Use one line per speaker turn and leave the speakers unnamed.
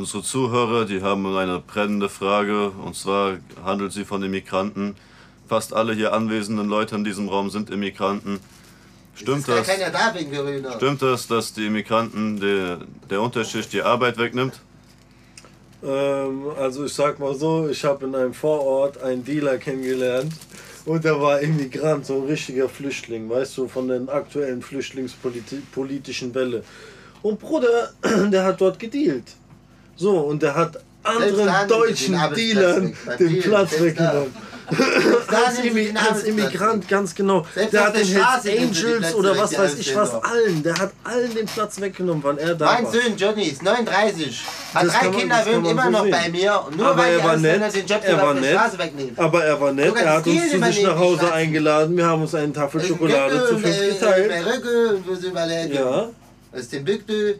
Unsere Zuhörer, die haben eine brennende Frage und zwar handelt sie von Immigranten. Fast alle hier anwesenden Leute in diesem Raum sind Immigranten. Stimmt das?
Da wegen Corona.
Stimmt das, dass die Immigranten der, der Unterschicht die Arbeit wegnimmt?
Ähm, also ich sag mal so, ich habe in einem Vorort einen Dealer kennengelernt und der war Immigrant, so ein richtiger Flüchtling, weißt du, von den aktuellen flüchtlingspolitischen Welle. Und Bruder, der hat dort gedealt. So, und der hat anderen deutschen Dealern den Platz weggenommen. als, Immi als Immigrant, ganz genau.
Selbst
der hat den
Straße
Hells
er
Angels oder was weiß ich
stehen
was, allen. Der hat allen den Platz weggenommen, wann er da
Mein
war.
Sohn Johnny ist 39, hat
Das
drei
man-
Kinder, wohnt immer
so
noch
sehen.
bei mir. Nur
aber
weil
er war nett,
den Job
er war nett,
Straße wegnehmen.
aber er war nett, er hat uns zu sich nach Hause eingeladen, wir haben uns eine Tafel Schokolade zu fünf geteilt.
Wir denn?
Ja.
Das ist Timbuktu.